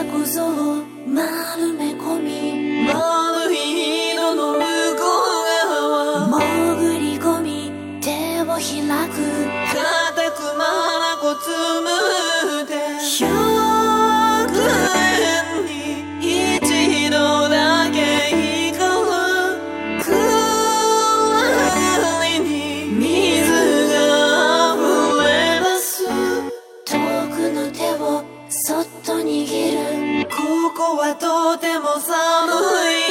まる僧みいの向こう側潜り込み手を開く。はとても寒い。